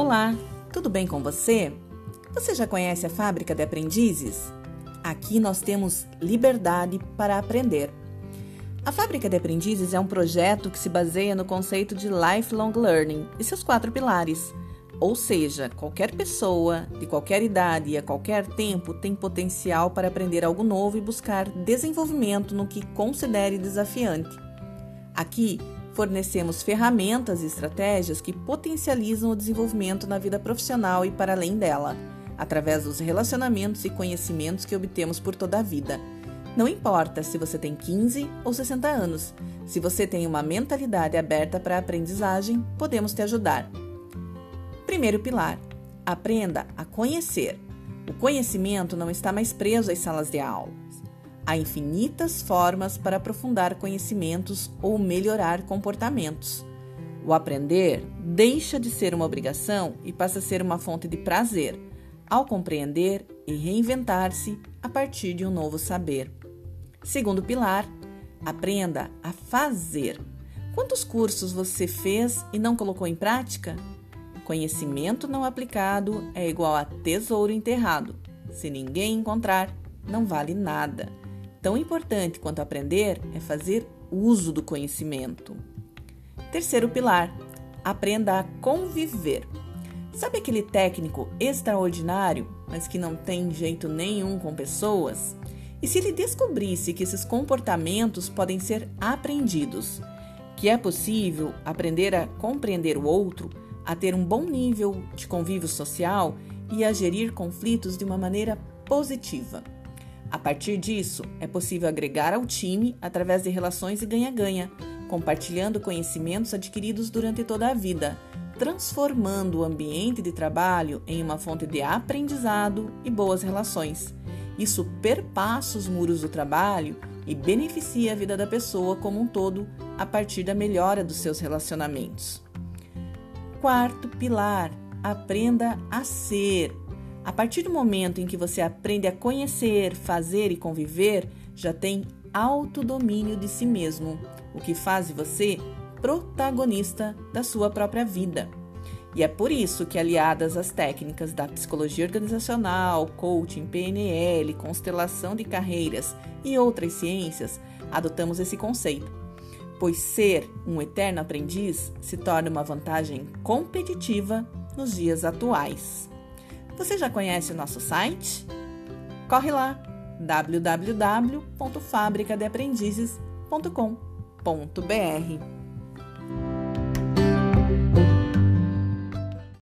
Olá, tudo bem com você? Você já conhece a Fábrica de Aprendizes? Aqui nós temos liberdade para aprender. A Fábrica de Aprendizes é um projeto que se baseia no conceito de lifelong learning e seus quatro pilares. Ou seja, qualquer pessoa, de qualquer idade e a qualquer tempo, tem potencial para aprender algo novo e buscar desenvolvimento no que considere desafiante. Aqui fornecemos ferramentas e estratégias que potencializam o desenvolvimento na vida profissional e para além dela, através dos relacionamentos e conhecimentos que obtemos por toda a vida. Não importa se você tem 15 ou 60 anos, se você tem uma mentalidade aberta para a aprendizagem, podemos te ajudar. Primeiro pilar: aprenda a conhecer. O conhecimento não está mais preso às salas de aula. Há infinitas formas para aprofundar conhecimentos ou melhorar comportamentos. O aprender deixa de ser uma obrigação e passa a ser uma fonte de prazer, ao compreender e reinventar-se a partir de um novo saber. Segundo pilar, aprenda a fazer. Quantos cursos você fez e não colocou em prática? Conhecimento não aplicado é igual a tesouro enterrado. Se ninguém encontrar, não vale nada. Tão importante quanto aprender é fazer uso do conhecimento. Terceiro pilar: aprenda a conviver. Sabe aquele técnico extraordinário, mas que não tem jeito nenhum com pessoas? E se ele descobrisse que esses comportamentos podem ser aprendidos, que é possível aprender a compreender o outro, a ter um bom nível de convívio social e a gerir conflitos de uma maneira positiva? A partir disso, é possível agregar ao time através de relações e ganha-ganha, compartilhando conhecimentos adquiridos durante toda a vida, transformando o ambiente de trabalho em uma fonte de aprendizado e boas relações. Isso perpassa os muros do trabalho e beneficia a vida da pessoa como um todo a partir da melhora dos seus relacionamentos. Quarto pilar: aprenda a ser. A partir do momento em que você aprende a conhecer, fazer e conviver, já tem autodomínio de si mesmo, o que faz você protagonista da sua própria vida. E é por isso que, aliadas às técnicas da psicologia organizacional, coaching, PNL, constelação de carreiras e outras ciências, adotamos esse conceito, pois ser um eterno aprendiz se torna uma vantagem competitiva nos dias atuais. Você já conhece o nosso site? Corre lá www.fabricadeaprendizes.com.br